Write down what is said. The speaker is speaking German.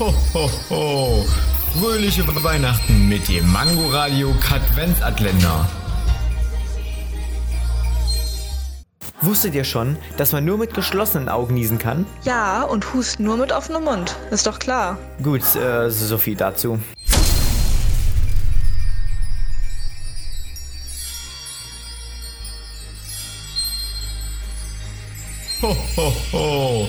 Ho, ho, ho. Fröhliche Weihnachten mit dem Mangoradio Katwenzatländer. Wusstet ihr schon, dass man nur mit geschlossenen Augen niesen kann? Ja, und hust nur mit offenem Mund. Ist doch klar. Gut, äh, so viel dazu. Ho, ho, ho.